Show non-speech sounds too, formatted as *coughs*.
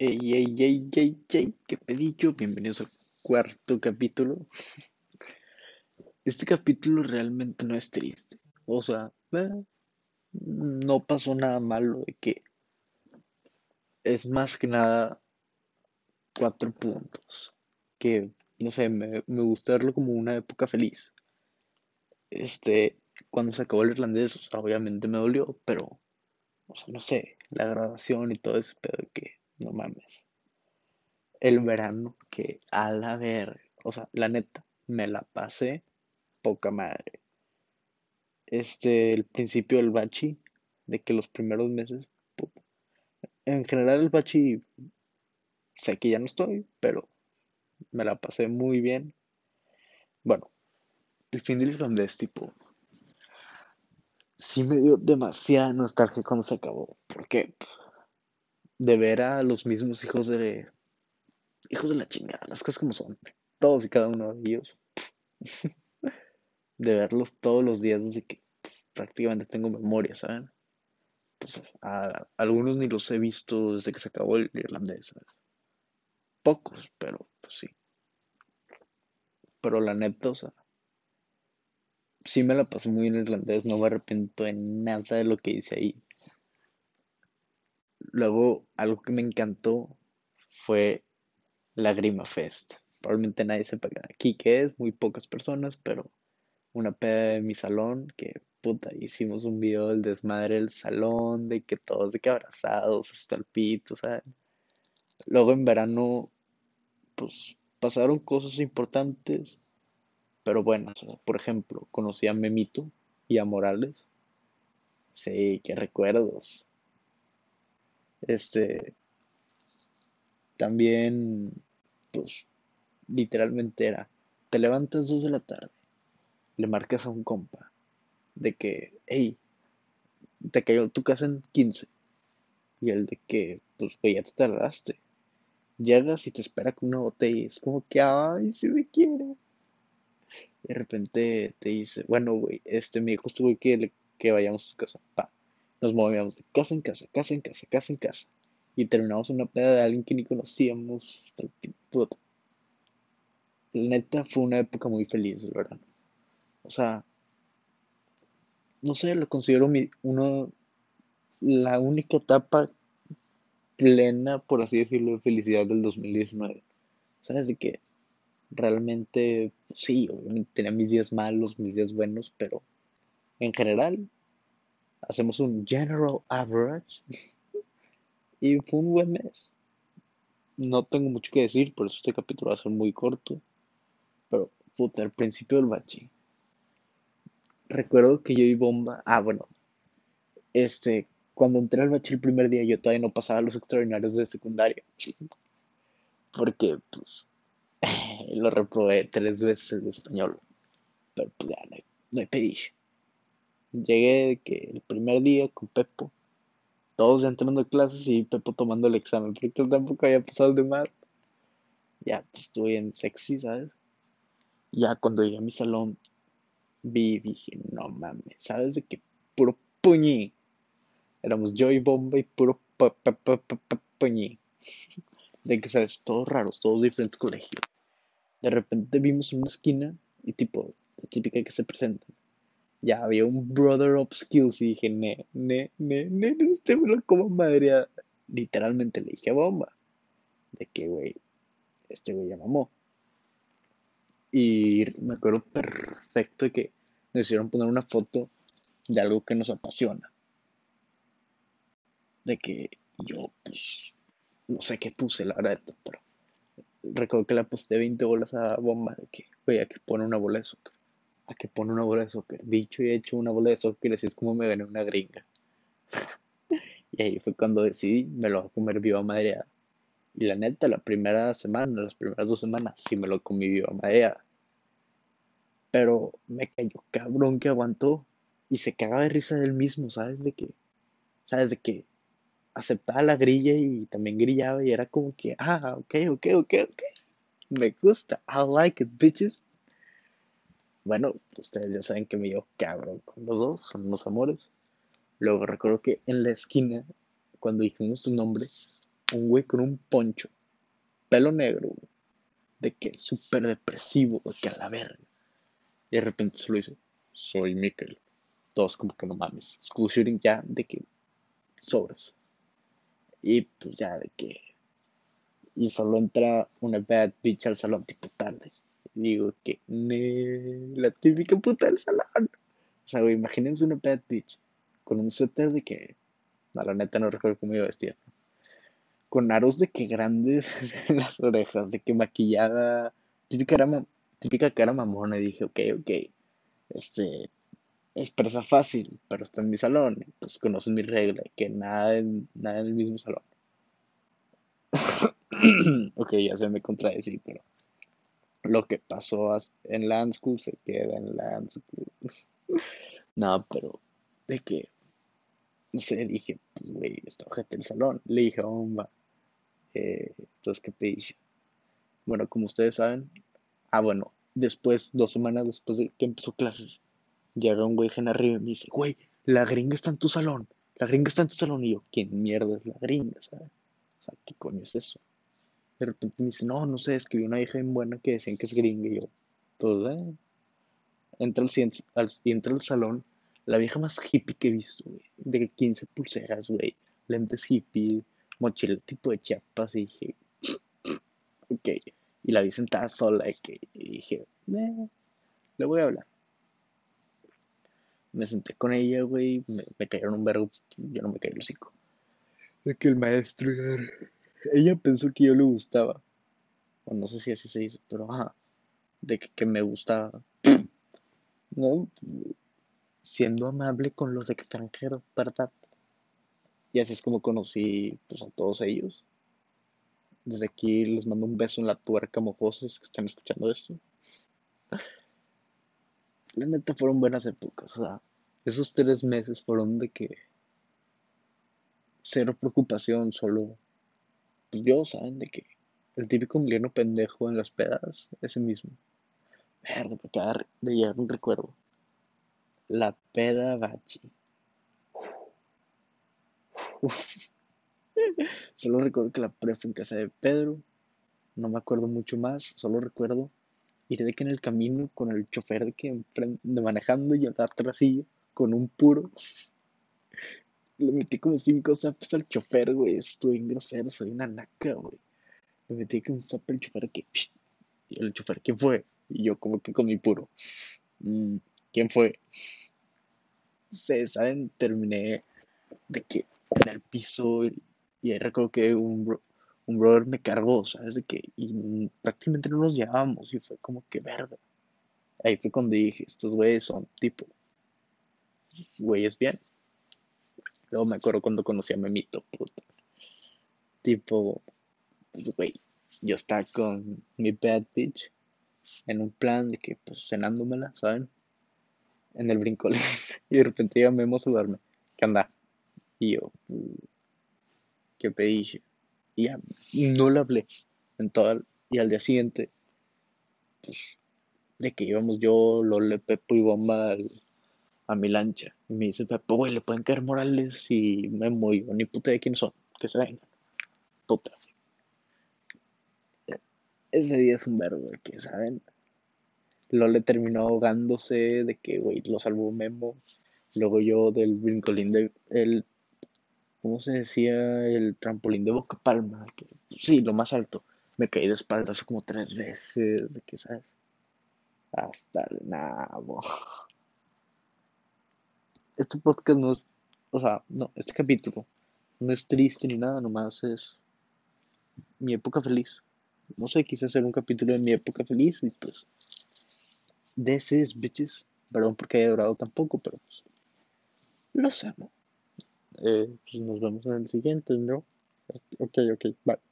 Ey, ey, ey, ey, ey, qué pedillo, bienvenidos al cuarto capítulo. Este capítulo realmente no es triste, o sea, eh, no pasó nada malo de que es más que nada cuatro puntos, que no sé, me, me gusta verlo como una época feliz. Este, cuando se acabó el irlandés, o sea, obviamente me dolió, pero, o sea, no sé, la grabación y todo ese pedo que, no mames. El verano, que a la ver, o sea, la neta, me la pasé poca madre. Este, el principio del bachi, de que los primeros meses. En general el bachi, sé que ya no estoy, pero me la pasé muy bien. Bueno, el fin del irlandés, tipo, sí me dio demasiada nostalgia cuando se acabó, porque de ver a los mismos hijos de hijos de la chingada, las cosas como son, todos y cada uno de ellos, *laughs* de verlos todos los días desde que prácticamente tengo memoria, ¿saben? Pues a, algunos ni los he visto desde que se acabó el irlandés, ¿sabes? Pocos, pero pues sí. Pero la neta, sí me la pasé muy bien en irlandés, no me arrepiento de nada de lo que hice ahí. Luego, algo que me encantó fue la Grima Fest. Probablemente nadie sepa aquí qué es, muy pocas personas, pero una peda de mi salón que, puta, hicimos un video del desmadre del salón, de que todos de que abrazados hasta el pito, ¿sabes? Luego en verano, pues pasaron cosas importantes, pero buenas. o sea, por ejemplo, conocí a Memito y a Morales. Sí, qué recuerdos. Este, también, pues, literalmente era, te levantas dos de la tarde, le marcas a un compa de que, hey, te cayó tu casa en 15. Y el de que, pues, ya te tardaste. Llegas y te espera con una botella. Es como que, ay, si me quiere. Y de repente te dice, bueno, güey, este, me dijo este güey que, que vayamos a su casa. Pa. Nos movíamos de casa en casa, casa en casa, casa en casa. Y terminamos una peda de alguien que ni conocíamos. El pin- puta. Neta, fue una época muy feliz, el verano. O sea, no sé, lo considero mi, uno, la única etapa plena, por así decirlo, de felicidad del 2019. ¿Sabes de qué? Realmente, pues sí, obviamente tenía mis días malos, mis días buenos, pero en general, hacemos un general average *laughs* y fue un buen mes. No tengo mucho que decir, por eso este capítulo va a ser muy corto, pero puta, al principio del bachi. Recuerdo que yo y Bomba, ah, bueno, este, cuando entré al bachi el primer día, yo todavía no pasaba los extraordinarios de secundaria, *laughs* porque, pues, *laughs* lo reprobé tres veces de español, pero pues ya, no hay, no hay. Llegué que el primer día con Pepo, todos entrando a clases y Pepo tomando el examen, porque él tampoco había pasado de más. Ya, pues estuve bien sexy, ¿sabes? Ya cuando llegué a mi salón, vi y dije, no mames, ¿sabes de qué? Puro puñi. Éramos yo y Bomba y puro pu- pu- pu- pu- pu- puñi. *laughs* De que, ¿sabes? Todos raros, todos diferentes colegios. De repente vimos en una esquina y tipo, la típica que se presentan. Ya había un Brother of Skills y dije, ne, ne, ne, ne, ne, este me lo como madre. Literalmente le dije Bomba, de que, güey, este güey ya mamó. Y me acuerdo perfecto de que nos hicieron poner una foto de algo que nos apasiona. De que yo, pues, no sé qué puse, la verdad, pero recuerdo que le aposté 20 bolas a Bomba de que, güey, a que pone una bola de soccer. A que pone una bola de soccer. Dicho y hecho, una bola de soccer, así es como me gané una gringa. *laughs* Y ahí fue cuando decidí, me lo voy a comer viva madreada. Y la neta, la primera semana, las primeras dos semanas, sí me lo comí viva madreada. Pero me cayó cabrón que aguantó. Y se cagaba de risa del mismo, ¿sabes? De que, ¿sabes? De que aceptaba la grilla y también grillaba y era como que, ah, ok, ok, ok, ok. Me gusta, I like it, bitches. Bueno, ustedes ya saben que me llevo cabrón con los dos, son unos amores. Luego recuerdo que en la esquina, cuando dijimos su nombre, un güey con un poncho, pelo negro, de que súper depresivo, de que a la verga. Y de repente se lo dice, soy Mikkel. Todos como que no mames. School ya de que sobres. Y pues ya de que... Y solo entra una bad bitch al salón tipo tarde. Digo que... la típica puta del salón. O sea, güey, imagínense una bad bitch con un suéter de que... No, la neta no recuerdo cómo iba a vestir. Con aros de que grandes *laughs* en las orejas, de que maquillada... Típica cara, típica cara mamona. Y dije, ok, ok. Este, expresa fácil, pero está en mi salón, pues conocen mi regla, que nada en, nada en el mismo salón. *coughs* ok, ya se me contradecí, pero lo que pasó en Land School se queda en Land School. *laughs* no, pero de que, no sé, dije, pues, güey, gente en el salón. Le dije, bomba, eh, entonces, ¿qué te Bueno, como ustedes saben, ah, bueno, después, dos semanas después de que empezó clases, llega un güey en arriba y me dice, güey, la gringa está en tu salón, la gringa está en tu salón. Y yo, ¿quién mierda es la gringa? ¿sabes? O sea, ¿qué coño es eso? De repente me dice, no, no sé, es que vi una hija bien buena que decían que es gringa. Y yo, pues, eh. Entra al, salón, la vieja más hippie que he visto, güey. De 15 pulseras, güey. Lentes hippie, mochila tipo de chapas. Y dije, *sniffs* ok. Y la vi sentada sola y, que, dije, eh, le voy a hablar me senté con ella, güey, me, cayeron un verbo, yo no me caí el hocico. De que el maestro, ella pensó que yo le gustaba. O no sé si así se dice, pero ajá, de que, me gustaba. *clears throat* No, siendo amable con los extranjeros, ¿verdad? Y así es como conocí pues, a todos ellos. Desde aquí les mando un beso en la tuerca mojosos que están escuchando esto la neta fueron buenas épocas. O sea, esos tres meses fueron de que cero preocupación, solo pues yo, ¿saben? De que el típico miliano pendejo en las pedas, ese mismo. Verde, te acaba de llegar un recuerdo. La peda bachi. *laughs* Solo recuerdo que la pre fue en casa de Pedro. No me acuerdo mucho más. Solo recuerdo ir de que en el camino con el chofer de que de manejando y atrás y con un puro. Le metí como cinco zapes al chofer, güey. Estuve en grosero, soy una naca, güey. Le metí como un zape al chofer que. Y el chofer, ¿quién fue? Y yo, como que con mi puro. Mm, ¿Quién fue? Se, ¿saben? Terminé de que en el piso y ahí recuerdo que un, un brother me cargó, ¿sabes? De que, y prácticamente no nos llevábamos y fue como que verde. Ahí fue cuando dije, estos güeyes son tipo, güeyes bien. Luego me acuerdo cuando conocí a Memito, puta. Tipo, pues, güey, yo estaba con mi bad bitch en un plan de que, pues, cenándomela, ¿saben? En el brincolín. *laughs* y de repente iba Memo a saludarme. ¿Qué anda? Y yo, ¿qué pedí? Y ya no le hablé en todo y al día siguiente, pues, de que íbamos yo, Lole, Pepo y Bomba a mi lancha. Y me dice, Pepo, güey, le pueden caer Morales y me y ni puta de quién son, que se vengan. Puta. Ese día es un verbo, que, ¿saben? Lole terminó ahogándose de que, güey, lo salvó Memo. Luego yo del brincolín de el ¿cómo se decía? El trampolín de Boca Palma, que, sí, lo más alto. Me caí de espaldas como tres veces, de que, ¿sabes? Hasta el nabo. Este podcast no es, o sea, no, este capítulo no es triste ni nada, nomás es mi época feliz. No sé, quise hacer un capítulo de mi época feliz y pues, this is bitches. Perdón porque haya durado tan poco, pero pues, lo amo. Eh, pues nos vemos en el siguiente, ¿no? Ok, ok, bye.